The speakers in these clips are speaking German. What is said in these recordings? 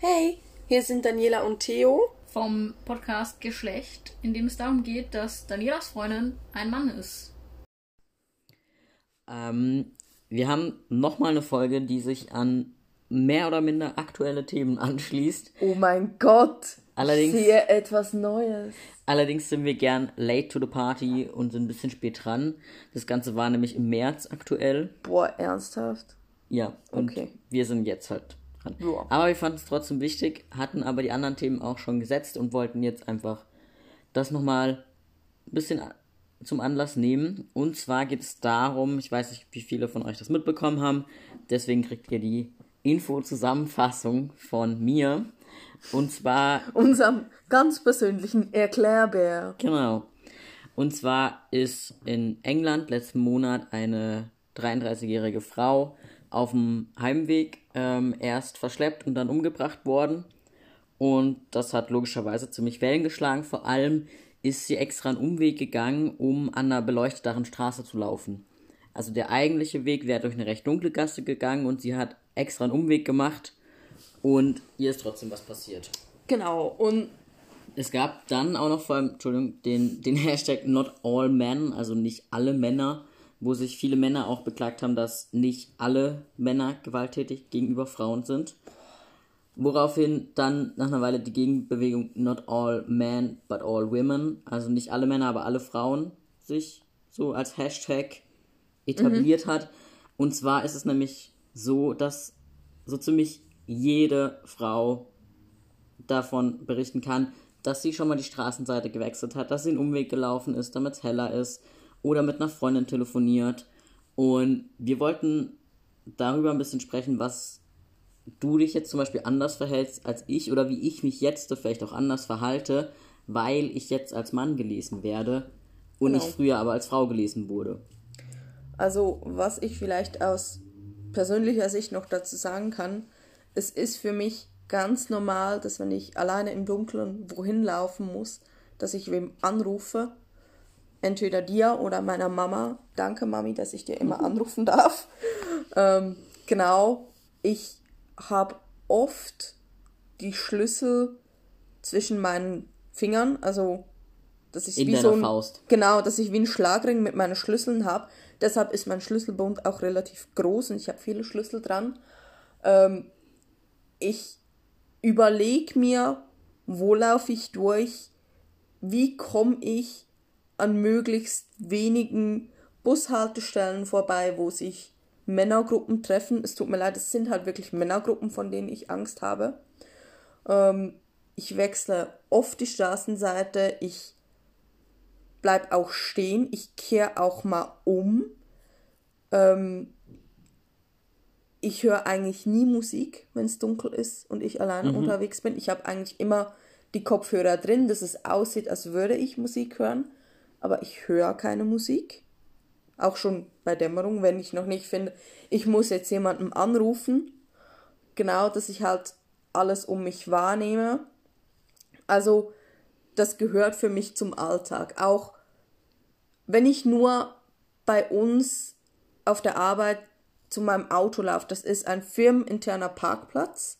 Hey, hier sind Daniela und Theo vom Podcast Geschlecht, in dem es darum geht, dass Danielas Freundin ein Mann ist. Ähm, wir haben nochmal eine Folge, die sich an mehr oder minder aktuelle Themen anschließt. Oh mein Gott! Allerdings, ich sehe etwas Neues. Allerdings sind wir gern late to the party und sind ein bisschen spät dran. Das Ganze war nämlich im März aktuell. Boah, ernsthaft? Ja, und okay. wir sind jetzt halt. Ja. Aber wir fanden es trotzdem wichtig, hatten aber die anderen Themen auch schon gesetzt und wollten jetzt einfach das nochmal ein bisschen zum Anlass nehmen. Und zwar geht es darum, ich weiß nicht, wie viele von euch das mitbekommen haben, deswegen kriegt ihr die Info-Zusammenfassung von mir. Und zwar. Unserem ganz persönlichen Erklärbär. Genau. Und zwar ist in England letzten Monat eine 33-jährige Frau auf dem Heimweg ähm, erst verschleppt und dann umgebracht worden. Und das hat logischerweise ziemlich Wellen geschlagen. Vor allem ist sie extra einen Umweg gegangen, um an einer beleuchteten Straße zu laufen. Also der eigentliche Weg wäre durch eine recht dunkle Gasse gegangen und sie hat extra einen Umweg gemacht und ihr ist trotzdem was passiert. Genau, und es gab dann auch noch vor allem, Entschuldigung, den, den Hashtag Not All Men, also nicht alle Männer, wo sich viele Männer auch beklagt haben, dass nicht alle Männer gewalttätig gegenüber Frauen sind. Woraufhin dann nach einer Weile die Gegenbewegung Not All Men, but All Women, also nicht alle Männer, aber alle Frauen, sich so als Hashtag etabliert mhm. hat. Und zwar ist es nämlich so, dass so ziemlich jede Frau davon berichten kann, dass sie schon mal die Straßenseite gewechselt hat, dass sie einen Umweg gelaufen ist, damit es heller ist oder mit einer Freundin telefoniert. Und wir wollten darüber ein bisschen sprechen, was du dich jetzt zum Beispiel anders verhältst als ich oder wie ich mich jetzt vielleicht auch anders verhalte, weil ich jetzt als Mann gelesen werde und genau. ich früher aber als Frau gelesen wurde. Also, was ich vielleicht aus persönlicher Sicht noch dazu sagen kann, es ist für mich ganz normal, dass wenn ich alleine im Dunkeln wohin laufen muss, dass ich wem anrufe. Entweder dir oder meiner Mama. Danke, Mami, dass ich dir immer anrufen darf. Ähm, genau. Ich habe oft die Schlüssel zwischen meinen Fingern, also dass ich wie so ein, Faust. genau, dass ich wie ein Schlagring mit meinen Schlüsseln habe. Deshalb ist mein Schlüsselbund auch relativ groß und ich habe viele Schlüssel dran. Ähm, ich überlege mir, wo laufe ich durch, wie komme ich an möglichst wenigen Bushaltestellen vorbei, wo sich Männergruppen treffen. Es tut mir leid, es sind halt wirklich Männergruppen, von denen ich Angst habe. Ähm, ich wechsle oft die Straßenseite, ich bleib auch stehen, ich kehre auch mal um. Ähm, ich höre eigentlich nie Musik, wenn es dunkel ist und ich alleine mhm. unterwegs bin. Ich habe eigentlich immer die Kopfhörer drin, dass es aussieht, als würde ich Musik hören, aber ich höre keine Musik. Auch schon bei Dämmerung, wenn ich noch nicht finde, ich muss jetzt jemanden anrufen. Genau, dass ich halt alles um mich wahrnehme. Also, das gehört für mich zum Alltag. Auch wenn ich nur bei uns auf der Arbeit zu meinem Auto laufe. Das ist ein firmeninterner Parkplatz,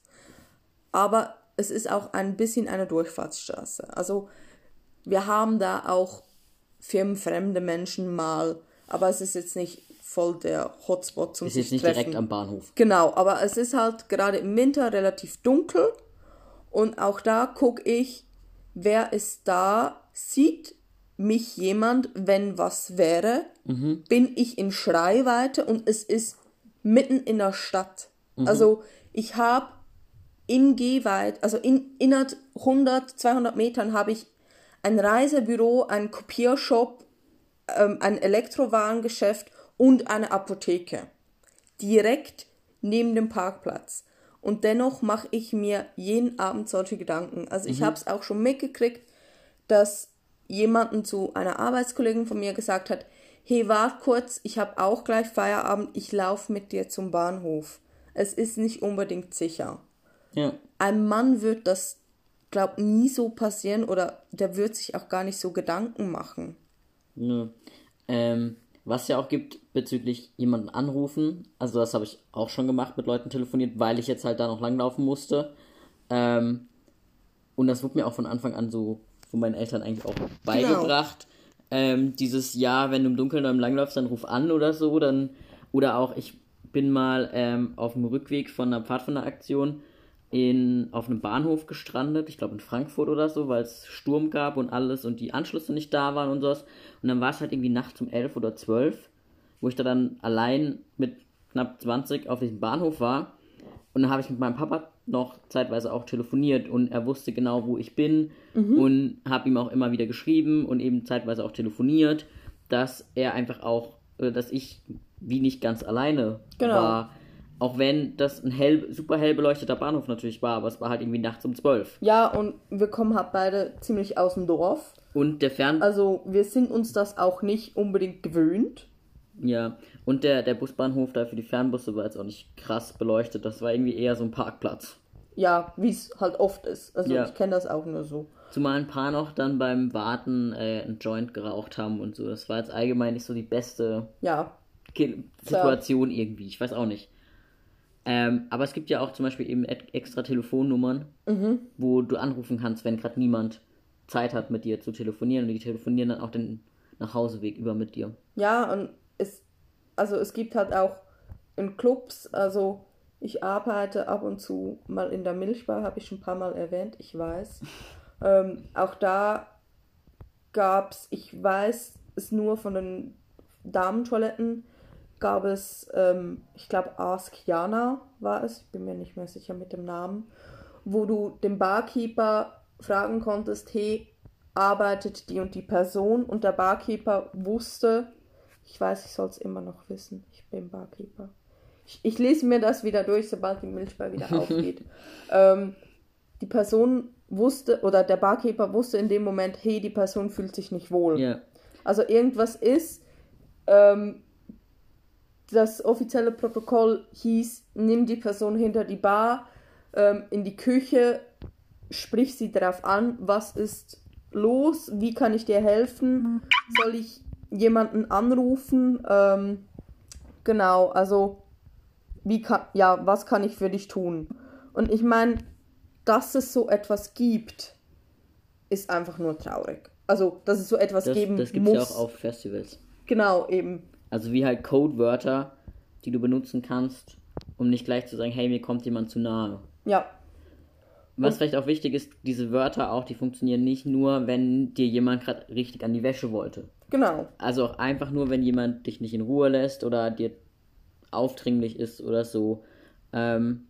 aber es ist auch ein bisschen eine Durchfahrtsstraße. Also wir haben da auch firmenfremde Menschen mal, aber es ist jetzt nicht voll der Hotspot zum Es ist nicht treffen. direkt am Bahnhof. Genau, aber es ist halt gerade im Winter relativ dunkel und auch da gucke ich, wer ist da, sieht mich jemand, wenn was wäre, mhm. bin ich in Schreiweite und es ist mitten in der Stadt. Mhm. Also ich habe in Gehweit, also in innerhalb 100, 200 Metern habe ich ein Reisebüro, einen Kopiershop, ähm, ein Elektrowarengeschäft und eine Apotheke. Direkt neben dem Parkplatz. Und dennoch mache ich mir jeden Abend solche Gedanken. Also ich mhm. habe es auch schon mitgekriegt, dass jemanden zu einer Arbeitskollegin von mir gesagt hat, hey, wart kurz, ich habe auch gleich Feierabend, ich laufe mit dir zum Bahnhof. Es ist nicht unbedingt sicher. Ja. Ein Mann wird das, glaub, nie so passieren oder der wird sich auch gar nicht so Gedanken machen. Ja. Ähm, was ja auch gibt bezüglich jemanden anrufen, also das habe ich auch schon gemacht, mit Leuten telefoniert, weil ich jetzt halt da noch langlaufen musste. Ähm, und das wurde mir auch von Anfang an so von meinen Eltern eigentlich auch beigebracht. Ähm, dieses Jahr, wenn du im Dunkeln oder im Langlaufst, dann ruf an oder so. Dann, oder auch, ich bin mal ähm, auf dem Rückweg von einer Pfadfinderaktion in, auf einem Bahnhof gestrandet, ich glaube in Frankfurt oder so, weil es Sturm gab und alles und die Anschlüsse nicht da waren und sowas. Und dann war es halt irgendwie nachts um 11 oder 12, wo ich da dann allein mit knapp 20 auf diesem Bahnhof war. Und dann habe ich mit meinem Papa noch zeitweise auch telefoniert und er wusste genau, wo ich bin und habe ihm auch immer wieder geschrieben und eben zeitweise auch telefoniert, dass er einfach auch, äh, dass ich wie nicht ganz alleine Genau. war. Auch wenn das ein hell, super hell beleuchteter Bahnhof natürlich war, aber es war halt irgendwie nachts um 12. Ja, und wir kommen halt beide ziemlich aus dem Dorf. Und der Fern... Also wir sind uns das auch nicht unbedingt gewöhnt. Ja, und der, der Busbahnhof da für die Fernbusse war jetzt auch nicht krass beleuchtet. Das war irgendwie eher so ein Parkplatz. Ja, wie es halt oft ist. Also Ja. ich kenne das auch nur so. Zumal ein paar noch dann beim Warten äh, einen Joint geraucht haben und so. Das war jetzt allgemein nicht so die beste Ja, Situation irgendwie. Ich weiß auch nicht. Ähm, aber es gibt ja auch zum Beispiel eben extra Telefonnummern, wo du anrufen kannst, wenn gerade niemand Zeit hat, mit dir zu telefonieren. Und die telefonieren dann auch den Nachhauseweg über mit dir. Ja, und es, also es gibt halt auch in Clubs, also ich arbeite ab und zu mal in der Milchbar, habe ich schon ein paar Mal erwähnt, ich weiß. ähm, auch da gab es, ich weiß es nur von den Damentoiletten, gab es, ähm, ich glaube, Ask Jana war es, ich bin mir nicht mehr sicher mit dem Namen, wo du den Barkeeper fragen konntest, hey, arbeitet die und die Person und der Barkeeper wusste, ich weiß, ich soll es immer noch wissen, ich bin Barkeeper. Ich, ich lese mir das wieder durch, sobald die Milchbar wieder aufgeht. ähm, die Person wusste, oder der Barkeeper wusste in dem Moment, hey, die Person fühlt sich nicht wohl. Ja. Also irgendwas ist, ähm, das offizielle Protokoll hieß, nimm die Person hinter die Bar, ähm, in die Küche, sprich sie darauf an, was ist los, wie kann ich dir helfen, soll ich jemanden anrufen, ähm, genau, also wie kann, ja, was kann ich für dich tun? Und ich meine, dass es so etwas gibt, ist einfach nur traurig. Also, dass es so etwas Das, geben das gibt es muss. ja auch auf Festivals. Genau, eben. Also wie halt Codewörter, die du benutzen kannst, um nicht gleich zu sagen, hey, mir kommt jemand zu nahe. Ja, Was vielleicht auch wichtig ist, diese Wörter auch, die funktionieren nicht nur, wenn dir jemand gerade richtig an die Wäsche wollte. genau. Also auch einfach nur, wenn jemand dich nicht in Ruhe lässt oder dir aufdringlich ist oder so. Ähm,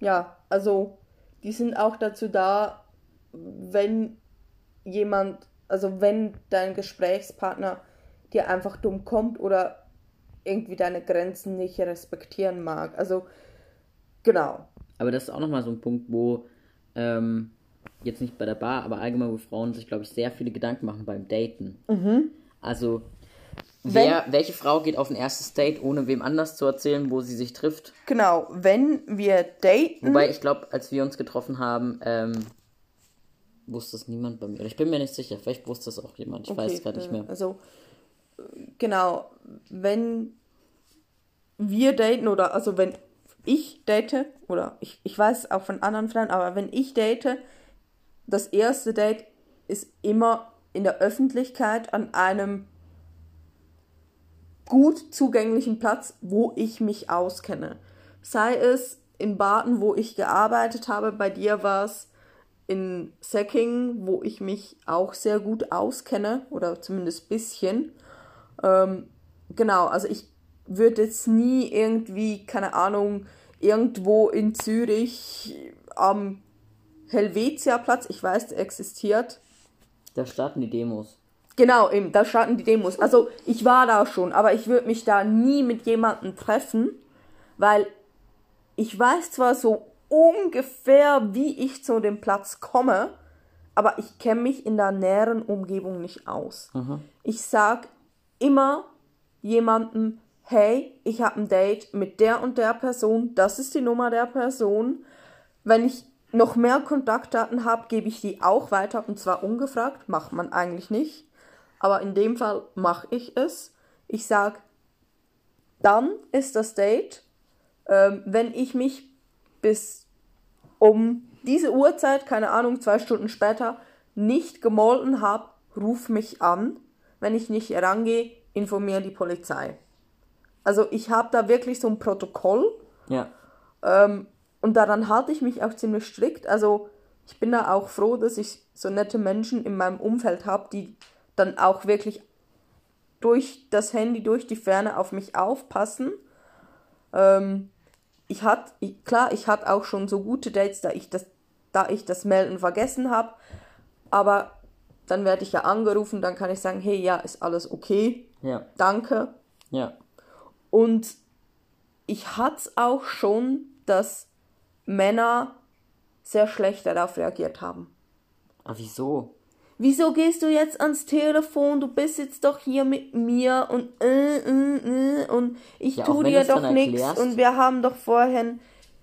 Ja, also die sind auch dazu da, wenn jemand, also wenn dein Gesprächspartner dir einfach dumm kommt oder irgendwie deine Grenzen nicht respektieren mag. Also genau. aber das ist auch nochmal so ein Punkt, wo ähm, jetzt nicht bei der Bar, aber allgemein, wo Frauen sich, glaube ich, sehr viele Gedanken machen beim Daten. Also, wer, welche Frau geht auf ein erstes Date, ohne wem anders zu erzählen, wo sie sich trifft? Genau, wenn wir daten. Wobei ich glaube, als wir uns getroffen haben, ähm, wusste es niemand bei mir. Ich bin mir nicht sicher. Vielleicht wusste es auch jemand. Ich weiß es gerade nicht äh, mehr. Also, genau, wenn wir daten oder also wenn ich date, oder ich, ich weiß auch von anderen Frauen, aber wenn ich date, das erste Date ist immer in der Öffentlichkeit an einem gut zugänglichen Platz, wo ich mich auskenne. Sei es in Baden, wo ich gearbeitet habe, bei dir war es in Säckingen, wo ich mich auch sehr gut auskenne oder zumindest bisschen. Ähm, genau, also ich würde jetzt nie irgendwie, keine Ahnung, irgendwo in Zürich am Helvetiaplatz, ich weiß, der existiert, Da starten die Demos. Genau, eben, da starten die Demos. Also ich war da schon, aber ich würde mich da nie mit jemandem treffen, weil ich weiß zwar so ungefähr, wie ich zu dem Platz komme, aber ich kenne mich in der näheren Umgebung nicht aus. Ich sag immer jemandem, hey, ich habe ein Date mit der und der Person, das ist die Nummer der Person. Wenn ich noch mehr Kontaktdaten habe, gebe ich die auch weiter und zwar ungefragt, macht man eigentlich nicht. Aber in dem Fall mache ich es. Ich sage, dann ist das Date, ähm, wenn ich mich bis um diese Uhrzeit, keine Ahnung, zwei Stunden später, nicht gemolden habe, ruf mich an. Wenn ich nicht herangehe, informiere die Polizei. Also ich habe da wirklich so ein Protokoll Ja. ähm, und daran halte ich mich auch ziemlich strikt. Also ich bin da auch froh, dass ich so nette Menschen in meinem Umfeld habe, die dann auch wirklich durch das Handy, durch die Ferne auf mich aufpassen. Ähm, ich hatte, ich, klar, ich hatte auch schon so gute Dates, da ich das, da ich das Melden vergessen habe. Aber dann werde ich ja angerufen, dann kann ich sagen, hey, ja, ist alles okay, Ja. danke. Ja. Und ich hatte es auch schon, dass Männer sehr schlecht darauf reagiert haben. Aber wieso? Wieso gehst du jetzt ans Telefon? Du bist jetzt doch hier mit mir und äh, äh, äh, und ich Ja, tu dir doch nichts und wir haben doch vorhin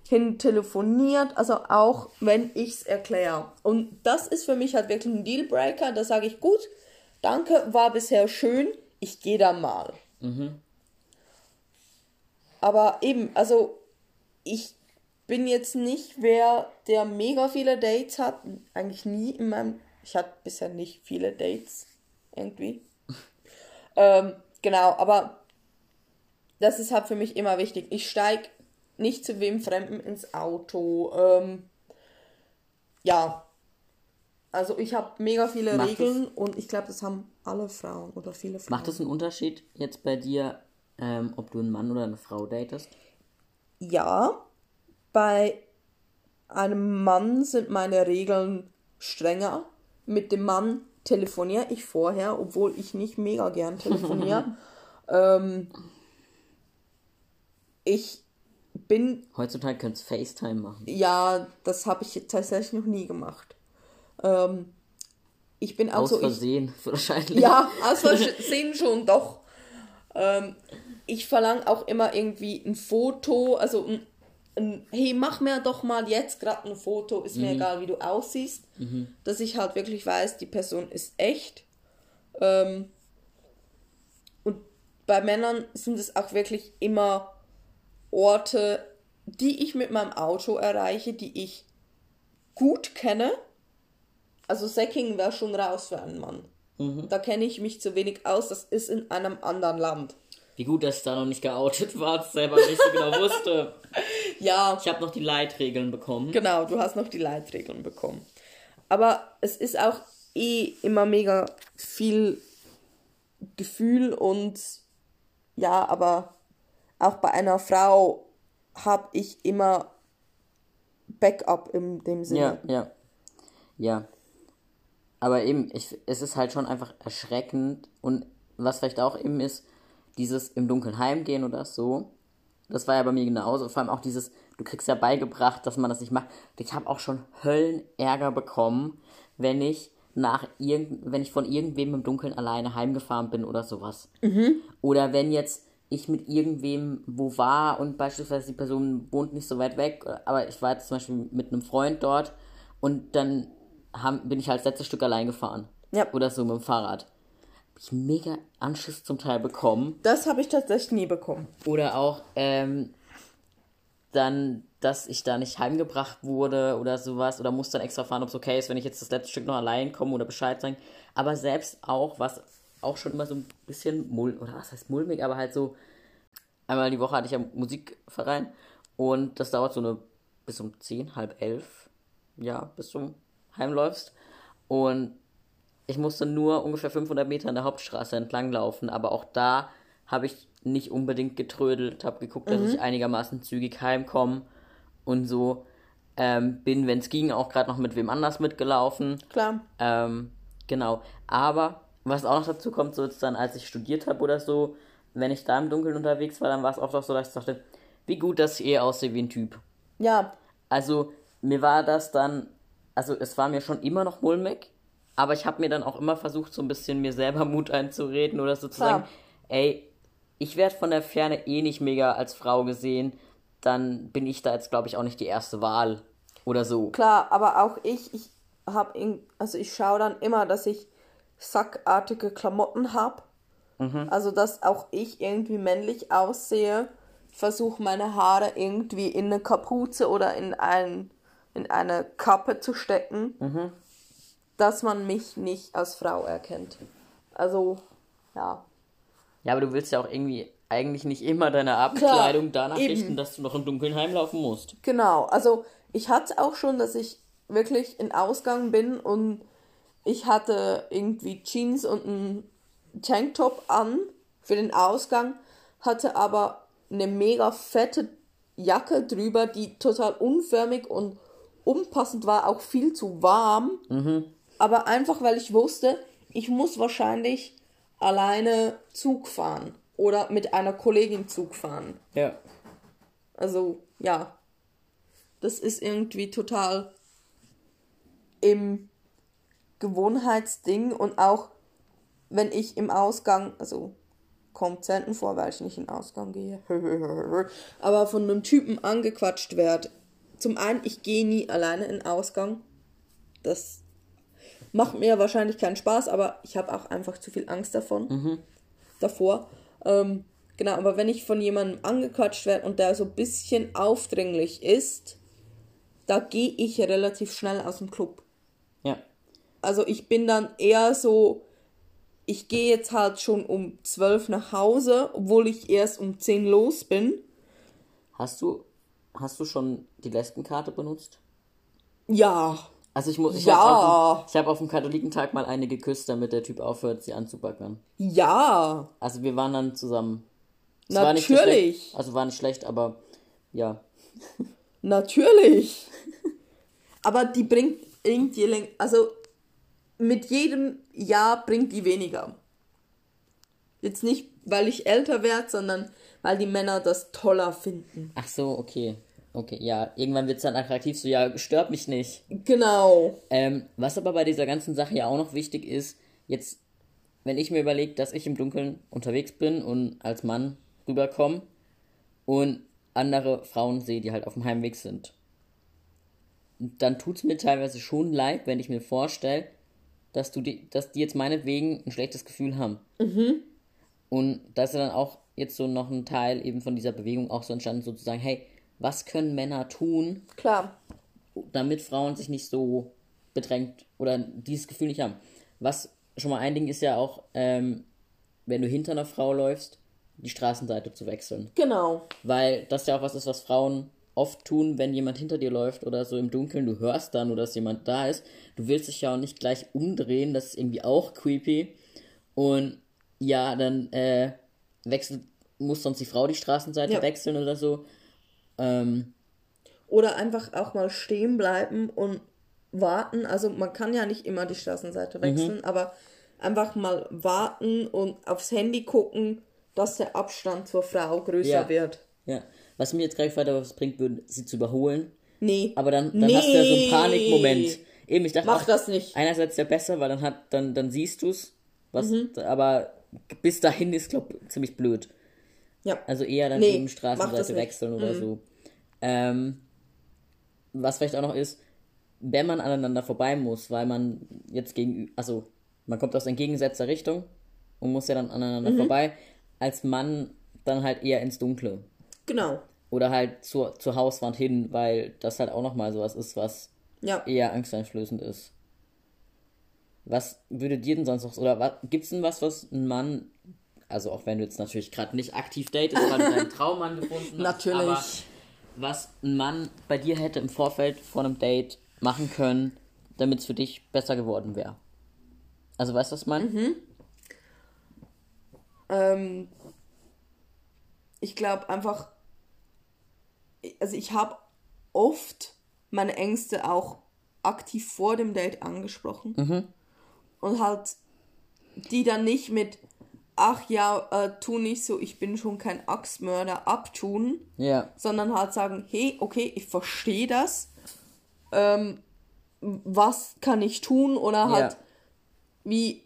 hin telefoniert, also auch wenn ich's erkläre. Und das ist für mich halt wirklich ein Dealbreaker, da sage ich gut, danke, war bisher schön, ich gehe da mal. Aber eben, also ich bin jetzt nicht wer, der mega viele Dates hat. Eigentlich nie in meinem. Ich hatte bisher nicht viele Dates. Irgendwie. ähm, genau, aber das ist halt für mich immer wichtig. Ich steige nicht zu wem Fremden ins Auto. Ähm, ja. Also ich habe mega viele Macht Regeln und ich glaube, das haben alle Frauen oder viele Frauen. Macht es einen Unterschied jetzt bei dir, ähm, ob du einen Mann oder eine Frau datest? Ja, bei einem Mann sind meine Regeln strenger. Mit dem Mann telefoniere ich vorher, obwohl ich nicht mega gern telefoniere. ähm, ich bin, Heutzutage könntest du FaceTime machen. ja, das habe ich tatsächlich noch nie gemacht. Ähm, ich bin auch Aus so, ich, Versehen, wahrscheinlich. Ja, aus Versehen schon, doch. Ähm, ich verlange auch immer irgendwie ein Foto, also ein, ein hey, mach mir doch mal jetzt gerade ein Foto, ist mir egal, wie du aussiehst, dass ich halt wirklich weiß, die Person ist echt. Ähm, und bei Männern sind es auch wirklich immer Orte, die ich mit meinem Auto erreiche, die ich gut kenne. Also Säckingen wäre schon raus für einen Mann. Da kenne ich mich zu wenig aus, das ist in einem anderen Land. Wie gut, dass ich da noch nicht geoutet war, selber nicht so genau wusste. Ja, Ich habe noch die Leitregeln bekommen. genau, du hast noch die Leitregeln bekommen. Aber es ist auch eh immer mega viel Gefühl und ja, aber auch bei einer Frau habe ich immer Backup in dem Sinne. Ja, ja. Ja. Aber eben, ich, es ist halt schon einfach erschreckend und was vielleicht auch eben ist, dieses im Dunkeln heimgehen oder so, das war ja bei mir genauso. Vor allem auch dieses, du kriegst ja beigebracht, dass man das nicht macht. Ich habe auch schon Höllenärger bekommen, wenn ich nach irgend, wenn ich von irgendwem im Dunkeln alleine heimgefahren bin oder sowas. Oder wenn jetzt ich mit irgendwem wo war und beispielsweise die Person wohnt nicht so weit weg, aber ich war jetzt zum Beispiel mit einem Freund dort und dann haben, bin ich halt das letzte Stück allein gefahren. Ja. Oder so mit dem Fahrrad. Hab ich mega Anschiss zum Teil bekommen. Das habe ich tatsächlich nie bekommen. Oder auch ähm, dann, dass ich da nicht heimgebracht wurde oder sowas. Oder muss dann extra fahren, ob es okay ist, wenn ich jetzt das letzte Stück noch allein komme oder Bescheid sagen. Aber selbst auch, was auch schon immer so ein bisschen mull oder was heißt mulmig, aber halt so einmal die Woche hatte ich ja Musikverein und das dauert so eine bis um 10, halb elf, ja, bis du heimläufst. Und ich musste nur ungefähr 500 Meter an der Hauptstraße entlang laufen, aber auch da habe ich nicht unbedingt getrödelt, habe geguckt, dass ich einigermaßen zügig heimkomme und so. Ähm, bin, wenn es ging, auch gerade noch mit wem anders mitgelaufen. Klar. Ähm, genau. Aber was auch noch dazu kommt, so jetzt dann, als ich studiert habe oder so, wenn ich da im Dunkeln unterwegs war, dann war es oft auch so, dass ich dachte, wie gut, dass ich eh aussehe wie ein Typ. Ja, Also mir war das dann, also es war mir schon immer noch mulmig, aber ich habe mir dann auch immer versucht, so ein bisschen mir selber Mut einzureden oder so zu Klar. sagen, ey, ich werde von der Ferne eh nicht mega als Frau gesehen, dann bin ich da jetzt, glaube ich, auch nicht die erste Wahl oder so. klar, aber auch ich, ich habe, also ich schaue dann immer, dass ich sackartige Klamotten habe. Also, dass auch ich irgendwie männlich aussehe. Versuche meine Haare irgendwie in eine Kapuze oder in ein in eine Kappe zu stecken, Mhm. dass man mich nicht als Frau erkennt. Also, ja. Ja, aber du willst ja auch irgendwie eigentlich nicht immer deine Abendkleidung danach eben. richten, dass du noch im Dunkeln heimlaufen musst. Genau, also ich hatte auch schon, dass ich wirklich in Ausgang bin und ich hatte irgendwie Jeans und einen Tanktop an für den Ausgang, hatte aber eine mega fette Jacke drüber, die total unförmig und unpassend war, auch viel zu warm. Aber einfach, weil ich wusste, ich muss wahrscheinlich alleine Zug fahren oder mit einer Kollegin Zug fahren. Ja. Also, ja. Das ist irgendwie total im Gewohnheitsding und auch wenn ich im Ausgang, also kommt selten vor, weil ich nicht in Ausgang gehe, aber von einem Typen angequatscht werde. Zum einen, ich gehe nie alleine in Ausgang. Das macht mir wahrscheinlich keinen Spaß, aber ich habe auch einfach zu viel Angst davon. Davor. Ähm, genau, aber wenn ich von jemandem angequatscht werde und der so ein bisschen aufdringlich ist, da gehe ich relativ schnell aus dem Club. Also ich bin dann eher so, ich gehe jetzt halt schon um 12 nach Hause, obwohl ich erst um 10 los bin. Hast du, hast du schon die Lesbenkarte benutzt? Ja, Also ich muss, ich Ja. habe auf, hab auf dem Katholikentag mal eine geküsst, damit der Typ aufhört, sie anzubackern. ja, Also wir waren dann zusammen. Es war Natürlich. schlecht. Also war nicht schlecht, aber ja. natürlich. Aber die bringt irgendwie, also mit jedem Jahr bringt die weniger. Jetzt nicht, weil ich älter werde, sondern weil die Männer das toller finden. Ach so, okay. Okay, ja. Irgendwann wird's dann attraktiv, so ja, stört mich nicht. Genau. Ähm, was aber bei dieser ganzen Sache ja auch noch wichtig ist, jetzt, wenn ich mir überlege, dass ich im Dunkeln unterwegs bin und als Mann rüberkomme und andere Frauen sehe, die halt auf dem Heimweg sind, dann tut's mir teilweise schon leid, wenn ich mir vorstelle, dass du die, dass die jetzt meinetwegen ein schlechtes Gefühl haben. Und da ist ja dann auch jetzt so noch ein Teil eben von dieser Bewegung auch so entstanden, sozusagen, hey, was können Männer tun, Klar. damit Frauen sich nicht so bedrängt oder dieses Gefühl nicht haben. Was schon mal ein Ding ist ja auch, ähm, wenn du hinter einer Frau läufst, die Straßenseite zu wechseln. Genau. Weil das ja auch was ist, was Frauen oft tun, wenn jemand hinter dir läuft oder so im Dunkeln, du hörst dann, oder dass jemand da ist. Du willst dich ja auch nicht gleich umdrehen, das ist irgendwie auch creepy. Und ja, dann äh, wechselt, muss sonst die Frau die Straßenseite Ja. wechseln oder so. Ähm, Oder einfach auch mal stehen bleiben und warten. Also man kann ja nicht immer die Straßenseite wechseln, aber einfach mal warten und aufs Handy gucken, dass der Abstand zur Frau größer Ja. wird. Ja, was mir jetzt gerade gefällt, was bringt, würde, sie zu überholen. Nee. Aber dann, dann hast du ja so einen Nee. Panikmoment. Eben, ich dachte, Mach ach, das nicht. einerseits ja besser, weil dann hat, dann, dann siehst du's. Was, Mhm. aber bis dahin ist, glaub ziemlich blöd. Ja. Also eher dann Nee, eben Straßenseite. Mhm. wechseln oder so. Ähm, was vielleicht auch noch ist, wenn man aneinander vorbei muss, weil man jetzt gegen, also man kommt aus entgegengesetzter Richtung und muss ja dann Mhm. aneinander vorbei, als Mann dann halt eher ins Dunkle. Genau. Oder halt zur, zur Hauswand hin, weil das halt auch nochmal sowas ist, was Ja. eher angsteinflößend ist. Was würde dir denn sonst noch, oder was, gibt's denn was, was ein Mann, also auch wenn du jetzt natürlich gerade nicht aktiv datest, weil du deinen Traummann gefunden hast, Natürlich. aber was ein Mann bei dir hätte im Vorfeld vor einem Date machen können, damit es für dich besser geworden wäre? Also weißt du, was ich meine? Ähm, ich glaube einfach, also ich habe oft meine Ängste auch aktiv vor dem Date angesprochen. Und halt die dann nicht mit, ach ja, äh, tu nicht so, ich bin schon kein Axtmörder, abtun, Ja. sondern halt sagen, hey, okay, ich verstehe das. Ähm, was kann ich tun? Oder halt Ja. wie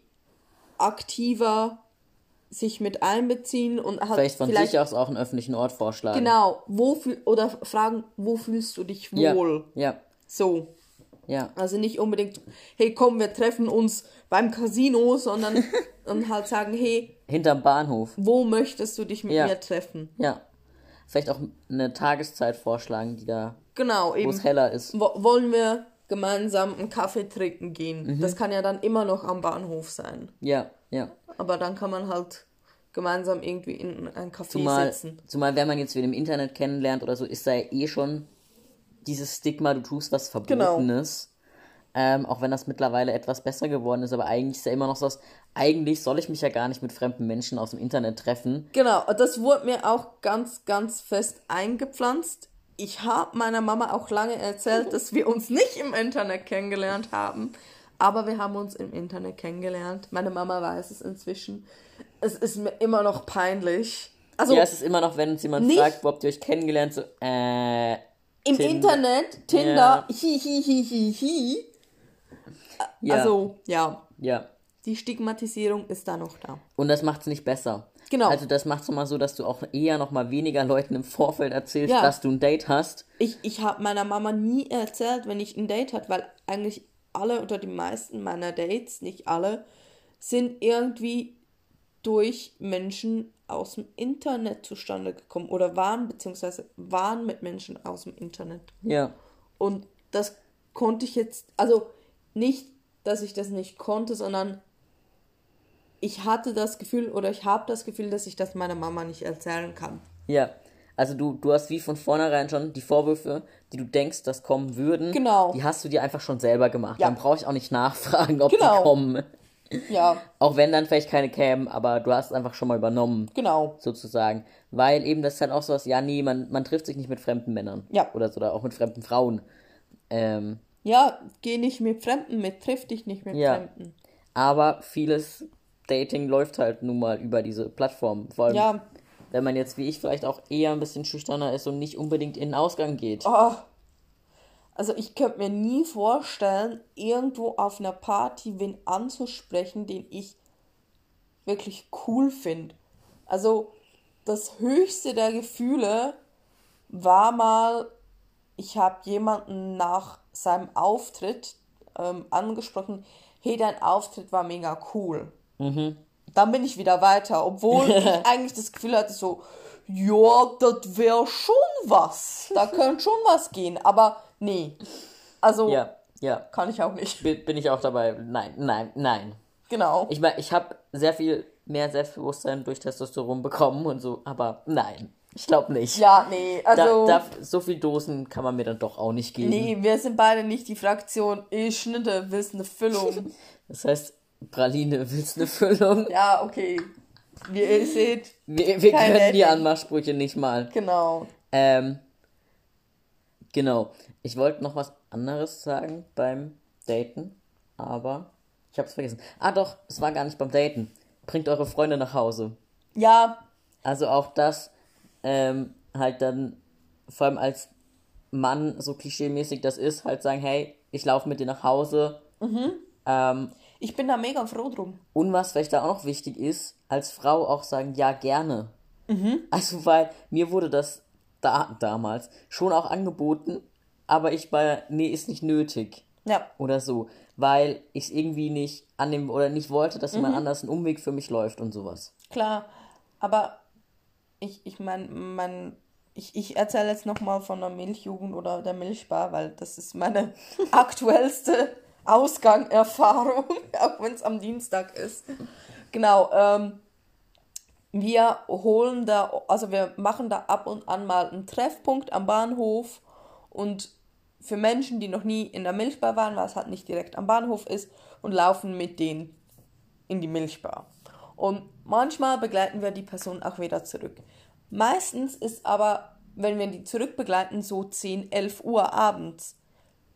aktiver sich mit einbeziehen und halt Vielleicht von vielleicht sich aus auch einen öffentlichen Ort vorschlagen. genau, wo oder fragen, wo fühlst du dich Ja. wohl? Ja. So. Ja. Also nicht unbedingt, hey komm, wir treffen uns beim Casino, sondern und halt sagen, hey, Hinterm Bahnhof. wo möchtest du dich mit Ja. mir treffen? Ja. Vielleicht auch eine Tageszeit vorschlagen, die da Genau, wo es heller ist. Wo, wollen wir gemeinsam einen Kaffee trinken gehen? Mhm. Das kann ja dann immer noch am Bahnhof sein. Ja, ja. Aber dann kann man halt gemeinsam irgendwie in ein Café Zumal, sitzen. zumal, wenn man jetzt wieder im Internet kennenlernt oder so, ist da ja eh schon dieses Stigma, du tust was Genau. Verbotenes. Ähm, auch wenn das mittlerweile etwas besser geworden ist, aber eigentlich ist ja immer noch so, eigentlich soll ich mich ja gar nicht mit fremden Menschen aus dem Internet treffen. Genau, das wurde mir auch ganz, ganz fest eingepflanzt. Ich habe meiner Mama auch lange erzählt, dass wir uns nicht im Internet kennengelernt haben. Aber wir haben uns im Internet kennengelernt. Meine Mama weiß es inzwischen. Es ist mir immer noch peinlich. Also Ja, es ist immer noch, wenn uns jemand Nicht- fragt, wo habt ihr euch kennengelernt, so, äh, im Tinder. Internet, Tinder, Ja. hi, hi, hi, hi, hi. ja, Also, ja, ja. Die Stigmatisierung ist da noch da. Und das macht es nicht besser. Genau. Also das macht es mal so, dass du auch eher noch mal weniger Leuten im Vorfeld erzählst, Ja. dass du ein Date hast. Ich, ich habe meiner Mama nie erzählt, wenn ich ein Date hatte, weil eigentlich alle oder die meisten meiner Dates, nicht alle, sind irgendwie durch Menschen aus dem Internet zustande gekommen oder waren beziehungsweise waren mit Menschen aus dem Internet. Ja. Und das konnte ich jetzt, also nicht, dass ich das nicht konnte, sondern ich hatte das Gefühl oder ich habe das Gefühl, dass ich das meiner Mama nicht erzählen kann. Ja. Also du, du hast wie von vornherein schon die Vorwürfe, die du denkst, dass kommen würden, Genau. die hast du dir einfach schon selber gemacht. Ja. Dann brauche ich auch nicht nachfragen, ob Genau. die kommen. Ja, Auch wenn dann vielleicht keine kämen, aber du hast es einfach schon mal übernommen, genau. sozusagen. Weil eben das ist halt auch so was, ja, nee, man, man trifft sich nicht mit fremden Männern. Ja. Oder so, oder auch mit fremden Frauen. Ähm, Ja, geh nicht mit Fremden mit, triff dich nicht mit Ja. Fremden. aber vieles Dating läuft halt nun mal über diese Plattform. Vor allem, Ja, wenn man jetzt wie ich vielleicht auch eher ein bisschen schüchterner ist und nicht unbedingt in den Ausgang geht. oh. Also ich könnte mir nie vorstellen, irgendwo auf einer Party wen anzusprechen, den ich wirklich cool finde. Also das höchste der Gefühle war mal, ich habe jemanden nach seinem Auftritt ähm, angesprochen, hey, dein Auftritt war mega cool. Dann bin ich wieder weiter, obwohl ich eigentlich das Gefühl hatte, so, ja, das wäre schon was. Da könnte schon was gehen, aber nee. Also Ja, ja. kann ich auch nicht. Bin, bin ich auch dabei. Nein, nein, nein. Genau. Ich meine, ich habe sehr viel mehr Selbstbewusstsein durch Testosteron bekommen und so, aber nein, ich glaube nicht. ja, nee, also. da, da, so viel Dosen kann man mir dann doch auch nicht geben. nee, wir sind beide nicht die Fraktion, ich schnitte, willst eine Füllung. Das heißt, Praline, willst eine Füllung? ja, okay. Wie ihr seht, Wir, wir können die Dating. Anmachsprüche nicht mal. genau. Ähm, genau. Ich wollte noch was anderes sagen beim Daten, aber ich habe es vergessen. Ah doch, es war gar nicht beim Daten. Bringt eure Freunde nach Hause. Ja, Also auch das ähm, halt dann, vor allem als Mann, so klischeemäßig das ist, halt sagen, hey, ich laufe mit dir nach Hause. Ähm, ich bin da mega froh drum. und was vielleicht da auch noch wichtig ist, als Frau auch sagen, ja, gerne. Also, weil mir wurde das da damals schon auch angeboten, aber ich war, nee, ist nicht nötig. Ja, Oder so. Weil ich es irgendwie nicht annehmen oder nicht wollte, dass jemand anders einen Umweg für mich läuft und sowas. klar. Aber ich, ich meine, mein, ich, ich erzähle jetzt nochmal von der Milchjugend oder der Milchbar, weil das ist meine aktuellste Ausgangerfahrung, auch wenn es am Dienstag ist. Genau, ähm, wir holen da, also wir machen da ab und an mal einen Treffpunkt am Bahnhof und für Menschen, die noch nie in der Milchbar waren, weil es halt nicht direkt am Bahnhof ist, und laufen mit denen in die Milchbar. Und manchmal begleiten wir die Person auch wieder zurück. Meistens ist aber, wenn wir die zurückbegleiten, so 10, 11 Uhr abends.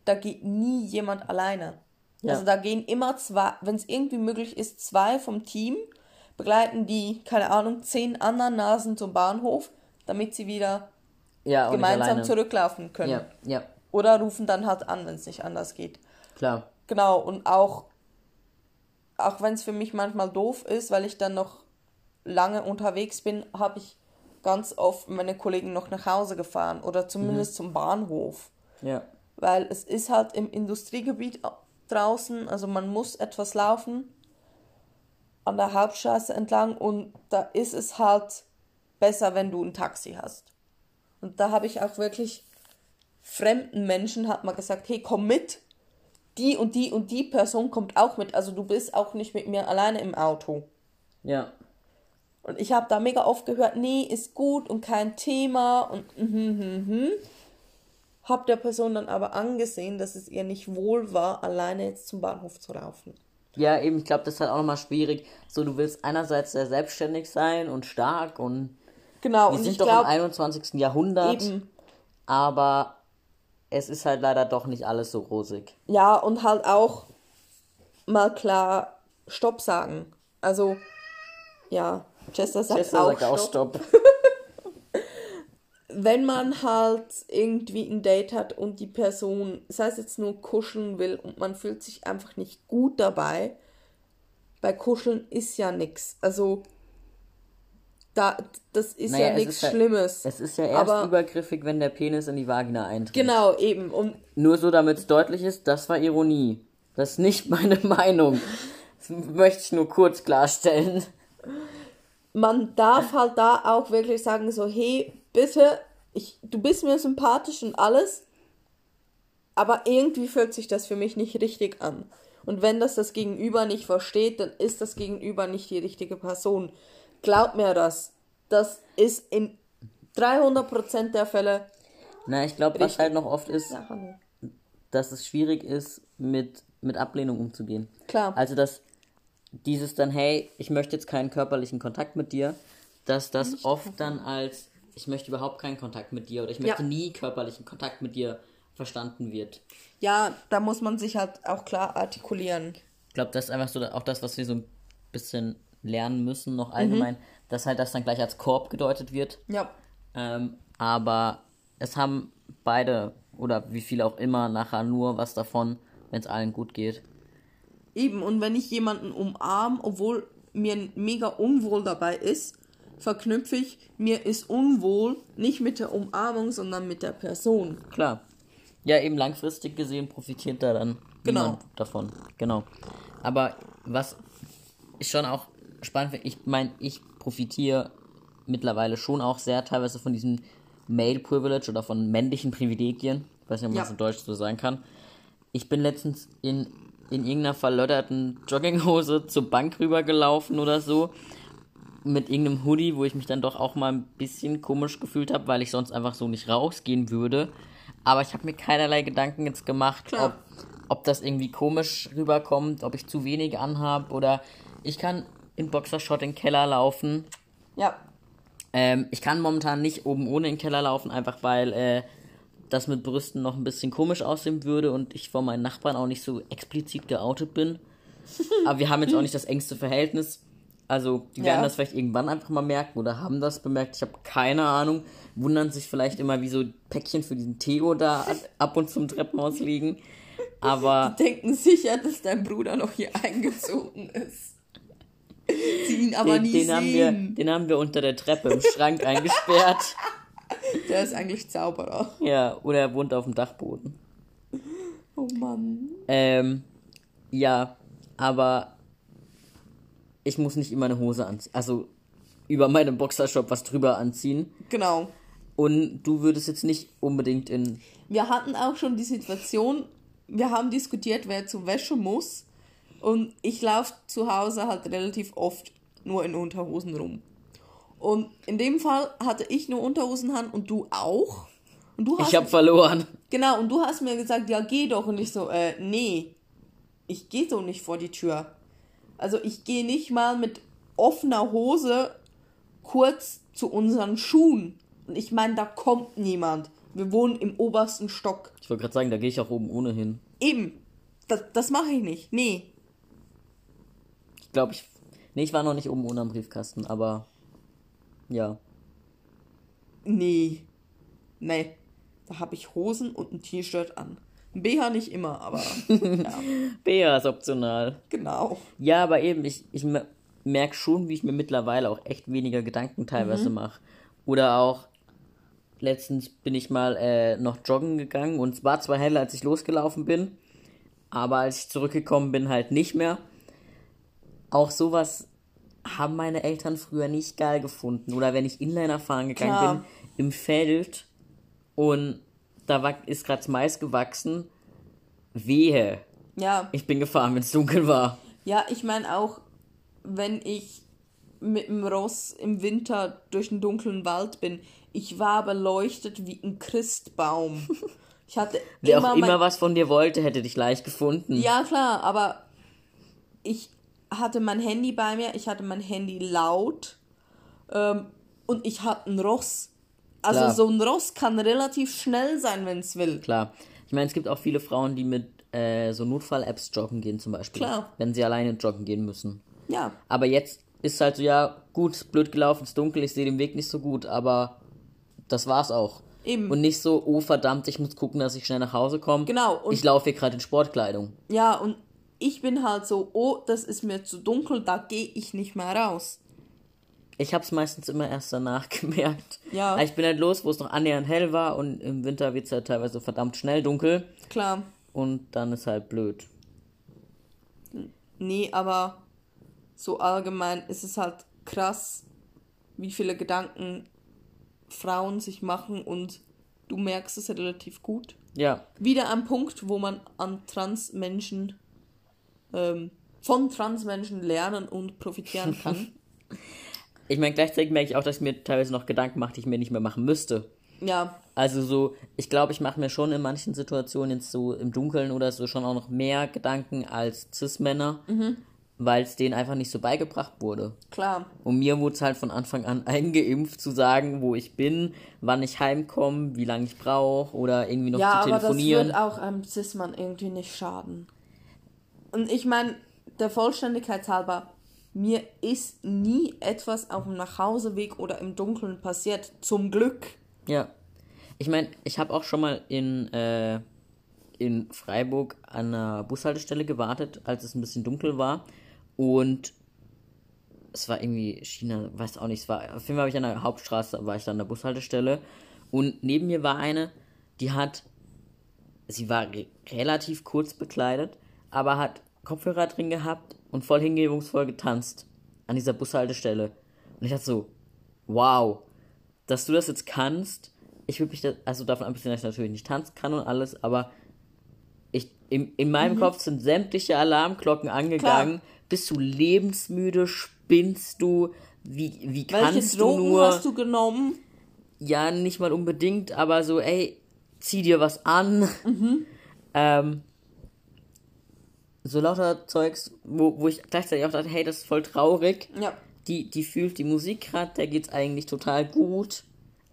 Da geht nie jemand alleine. Ja. Also da gehen immer zwei, wenn es irgendwie möglich ist, zwei vom Team begleiten die, keine Ahnung, zehn anderen Nasen zum Bahnhof, damit sie wieder Ja, gemeinsam zurücklaufen können. Ja, ja, Oder rufen dann halt an, wenn es nicht anders geht. klar. Genau, und auch, auch wenn es für mich manchmal doof ist, weil ich dann noch lange unterwegs bin, habe ich ganz oft meine Kollegen noch nach Hause gefahren oder zumindest zum Bahnhof. Ja. Weil es ist halt im Industriegebiet draußen, also man muss etwas laufen an der Hauptstraße entlang und da ist es halt besser, wenn du ein Taxi hast. Und da habe ich auch wirklich fremden Menschen hat man gesagt, hey, komm mit. Die und die und die Person kommt auch mit. Also du bist auch nicht mit mir alleine im Auto. Ja. Und ich habe da mega oft gehört, nee, ist gut und kein Thema und mhm, mhm, mhm. Hab der Person dann aber angesehen, dass es ihr nicht wohl war, alleine jetzt zum Bahnhof zu laufen. Ja, eben, ich glaube, das ist halt auch nochmal schwierig. So, du willst einerseits sehr selbstständig sein und stark und Genau, wir und sind ich doch glaub- im 21. Jahrhundert, Eben. aber es ist halt leider doch nicht alles so rosig. Ja, und halt auch mal klar Stopp sagen. Also, ja, Chester sagt, Chester auch, sagt auch Stopp. Wenn man halt irgendwie ein Date hat und die Person, sei es jetzt nur kuscheln will und man fühlt sich einfach nicht gut dabei, bei Kuscheln ist ja nix. Also, da, das ist Naja, ja nichts Schlimmes. Es ist ja erst Aber- übergriffig, wenn der Penis in die Vagina eintritt. Genau, eben. Und Nur so, damit es deutlich ist, das war Ironie. Das ist nicht meine Meinung. Das möchte ich nur kurz klarstellen. man darf halt da auch wirklich sagen, so, hey, bitte, ich, du bist mir sympathisch und alles, aber irgendwie fühlt sich das für mich nicht richtig an. Und wenn das das Gegenüber nicht versteht, dann ist das Gegenüber nicht die richtige Person. Glaub mir das. Das ist in 300% der Fälle. Na, ich glaube, was halt noch oft ist, Ja, dass es schwierig ist, mit, mit Ablehnung umzugehen. Klar. Also, dass dieses dann, hey, ich möchte jetzt keinen körperlichen Kontakt mit dir, dass das oft dann als, ich möchte überhaupt keinen Kontakt mit dir oder ich möchte Ja. nie körperlichen Kontakt mit dir verstanden wird. Ja, da muss man sich halt auch klar artikulieren. Ich glaube, das ist einfach so auch das, was wir so ein bisschen lernen müssen, noch allgemein, dass halt das dann gleich als Korb gedeutet wird. Ja. Ähm, aber es haben beide oder wie viele auch immer nachher nur was davon, wenn es allen gut geht. Eben, und wenn ich jemanden umarm, obwohl mir mega unwohl dabei ist, verknüpfe ich, mir ist unwohl nicht mit der Umarmung, sondern mit der Person. Klar. Ja, eben langfristig gesehen profitiert da dann Genau. niemand davon. Genau. Aber was ich schon auch spannend finde, ich meine, ich profitiere mittlerweile schon auch sehr teilweise von diesem Male Privilege oder von männlichen Privilegien. Ich weiß nicht, ob man Ja. das in Deutsch so sagen kann. Ich bin letztens in, in irgendeiner verlötterten Jogginghose zur Bank rübergelaufen oder so. Mit irgendeinem Hoodie, wo ich mich dann doch auch mal ein bisschen komisch gefühlt habe, weil ich sonst einfach so nicht rausgehen würde. Aber ich habe mir keinerlei Gedanken jetzt gemacht, Klar. ob, ob das irgendwie komisch rüberkommt, ob ich zu wenig anhab oder ich kann in Boxershot in den Keller laufen. Ja, Ähm, ich kann momentan nicht oben ohne in den Keller laufen, einfach weil äh, das mit Brüsten noch ein bisschen komisch aussehen würde und ich vor meinen Nachbarn auch nicht so explizit geoutet bin. Aber wir haben jetzt auch nicht das engste Verhältnis. Also, die werden Ja. das vielleicht irgendwann einfach mal merken oder haben das bemerkt. Ich habe keine Ahnung. Wundern sich vielleicht immer, wie so Päckchen für diesen Theo da ab und zum Treppenhaus liegen. Aber denken sicher, dass dein Bruder noch hier eingezogen ist. Sie ihn aber den, nie den, haben wir, sehen. den haben wir unter der Treppe im Schrank eingesperrt. Der ist eigentlich Zauberer. Ja, oder er wohnt auf dem Dachboden. Oh Mann. Ähm, ja, aber ich muss nicht immer eine Hose anziehen. Also über meinen Boxershop was drüber anziehen. Genau. Und du würdest jetzt nicht unbedingt in. Wir hatten auch schon die Situation, wir haben diskutiert, wer zur Wäsche muss. Und ich laufe zu Hause halt relativ oft nur in Unterhosen rum. Und in dem Fall hatte ich nur Unterhosen an und du auch. Und du hast Ich habe verloren. Genau, und du hast mir gesagt, ja, geh doch. Und ich so, äh, nee, ich gehe so nicht vor die Tür. Also ich gehe nicht mal mit offener Hose kurz zu unseren Schuhen. Und ich meine, da kommt niemand. Wir wohnen im obersten Stock. Ich wollte gerade sagen, da gehe ich auch oben ohne hin. Eben, das, das mache ich nicht. Nee. Ich glaube, ich. Nee, ich war noch nicht oben ohne am Briefkasten, aber. Ja. Nee. Nee. Da habe ich Hosen und ein T-Shirt an. BH nicht immer, aber ja, Bea ist optional. genau. Ja, aber eben, ich, ich merke schon, wie ich mir mittlerweile auch echt weniger Gedanken teilweise mache. Oder auch, letztens bin ich mal äh, noch joggen gegangen und es war zwar heller, als ich losgelaufen bin, aber als ich zurückgekommen bin, halt nicht mehr. Auch sowas haben meine Eltern früher nicht geil gefunden. Oder wenn ich Inliner fahren gegangen Klar. bin, im Feld und da ist gerade Mais gewachsen. Wehe. Ja, Ich bin gefahren, wenn es dunkel war. ja, ich meine auch, wenn ich mit dem Ross im Winter durch einen dunklen Wald bin, ich war beleuchtet wie ein Christbaum. Ich hatte Wer immer, auch immer was von dir wollte, hätte dich leicht gefunden. Ja, klar, aber ich hatte mein Handy bei mir, ich hatte mein Handy laut ähm, und ich hatte ein Ross. Also Klar. so ein Ross kann relativ schnell sein, wenn es will. Klar. Ich meine, es gibt auch viele Frauen, die mit äh, so Notfall-Apps joggen gehen zum Beispiel. Klar. Wenn sie alleine joggen gehen müssen. Ja, Aber jetzt ist halt so, ja, gut, blöd gelaufen, ist dunkel, ich sehe den Weg nicht so gut, aber das war's auch. Eben. Und nicht so, oh verdammt, ich muss gucken, dass ich schnell nach Hause komme. Genau, und- ich laufe hier gerade in Sportkleidung. ja, und ich bin halt so, oh, das ist mir zu dunkel, da gehe ich nicht mehr raus. Ich hab's meistens immer erst danach gemerkt. Ja. Aber Ich bin halt los, wo es noch annähernd hell war und im Winter wird's halt teilweise verdammt schnell dunkel Klar. und dann ist halt blöd. Nee, aber so allgemein ist es halt krass, wie viele Gedanken Frauen sich machen und du merkst es relativ gut. Ja, Wieder ein Punkt, wo man an Transmenschen, ähm, von Transmenschen lernen und profitieren kann. ich meine, gleichzeitig merke ich auch, dass ich mir teilweise noch Gedanken mache, die ich mir nicht mehr machen müsste. ja, Also so, ich glaube, ich mache mir schon in manchen Situationen jetzt so im Dunkeln oder so schon auch noch mehr Gedanken als Cis-Männer, weil es denen einfach nicht so beigebracht wurde. klar. Und mir wurde es halt von Anfang an eingeimpft zu sagen, wo ich bin, wann ich heimkomme, wie lange ich brauche oder irgendwie noch Ja, zu aber das telefonieren. wird auch einem Cis-Mann irgendwie nicht schaden. Und ich meine, der Vollständigkeit halber, mir ist nie etwas auf dem Nachhauseweg oder im Dunkeln passiert. Zum Glück. Ja. Ich meine, ich habe auch schon mal in, äh, in Freiburg an einer Bushaltestelle gewartet, als es ein bisschen dunkel war. Und es war irgendwie China, weiß auch nicht, es war, auf jeden Fall war ich an der Hauptstraße, war ich da an der Bushaltestelle. Und neben mir war eine, die hat, sie war re relativ kurz bekleidet, aber hat Kopfhörer drin gehabt und voll hingebungsvoll getanzt an dieser Bushaltestelle. Und ich dachte so, wow, dass du das jetzt kannst, ich würde mich da, also davon abgesehen, dass ich natürlich nicht tanzen kann und alles, aber ich, in, in meinem Mhm. Kopf sind sämtliche Alarmglocken angegangen. Bist du lebensmüde? Spinnst du? Wie, wie Welche kannst du Drogen nur? hast du genommen? Ja, nicht mal unbedingt, aber so, ey, zieh dir was an. Mhm. Ähm, so lauter Zeugs, wo, wo ich gleichzeitig auch dachte, hey, das ist voll traurig. Ja. Die, die fühlt die Musik gerade, der geht's eigentlich total gut.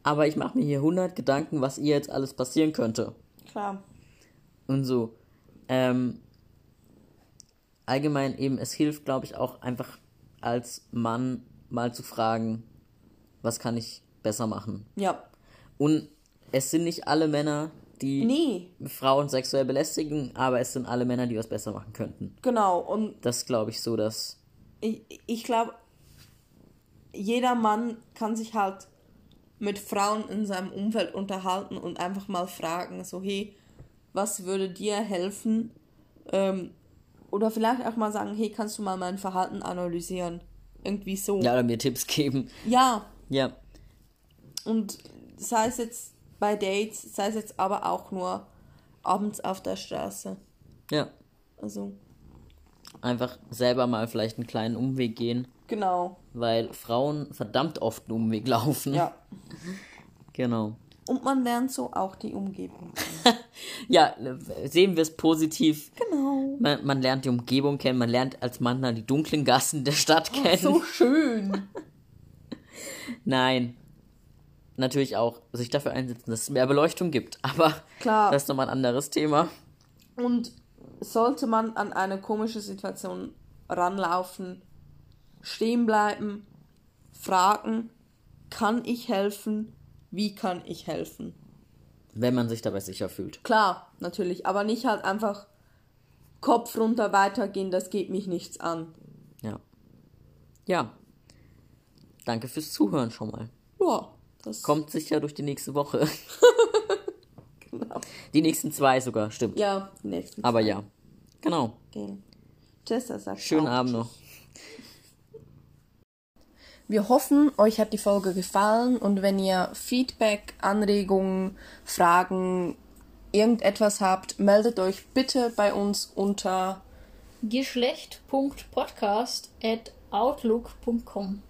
Aber ich mache mir hier 100 Gedanken, was ihr jetzt alles passieren könnte. Klar. Und so. Ähm, allgemein eben, es hilft, glaube ich, auch einfach als Mann mal zu fragen, was kann ich besser machen. Ja. Und es sind nicht alle Männer, die Nee, Frauen sexuell belästigen, aber es sind alle Männer, die was besser machen könnten. genau. Und Das glaube ich so, dass. ich, ich glaube, jeder Mann kann sich halt mit Frauen in seinem Umfeld unterhalten und einfach mal fragen, so hey, was würde dir helfen? Ähm, oder vielleicht auch mal sagen, hey, kannst du mal mein Verhalten analysieren? Irgendwie so. Ja, oder mir Tipps geben. ja, Ja. und sei es jetzt bei Dates, sei es jetzt aber auch nur abends auf der Straße. Ja. Also, Einfach selber mal vielleicht einen kleinen Umweg gehen, genau. weil Frauen verdammt oft einen Umweg laufen. Ja. Genau. Und man lernt so auch die Umgebung. Ja, sehen wir es positiv. Genau. Man, man lernt die Umgebung kennen, man lernt als Mann dann die dunklen Gassen der Stadt kennen. So schön. Nein. Natürlich auch sich dafür einsetzen, dass es mehr Beleuchtung gibt. Aber Klar. das ist nochmal ein anderes Thema. Und sollte man an eine komische Situation ranlaufen, stehen bleiben, fragen, kann ich helfen? Wie kann ich helfen? Wenn man sich dabei sicher fühlt. Klar, natürlich, aber nicht halt einfach Kopf runter weitergehen, das geht mich nichts an. Ja. Ja. Danke fürs Zuhören schon mal. Ja, das Kommt sicher durch die nächste Woche. genau. Die nächsten zwei sogar, stimmt. Ja, die nächsten. Aber ja. Genau. Okay. Tschüss, das sagt Schönen auch Abend noch. Wir hoffen, euch hat die Folge gefallen und wenn ihr Feedback, Anregungen, Fragen, irgendetwas habt, meldet euch bitte bei uns unter Geschlecht.podcast at outlook.com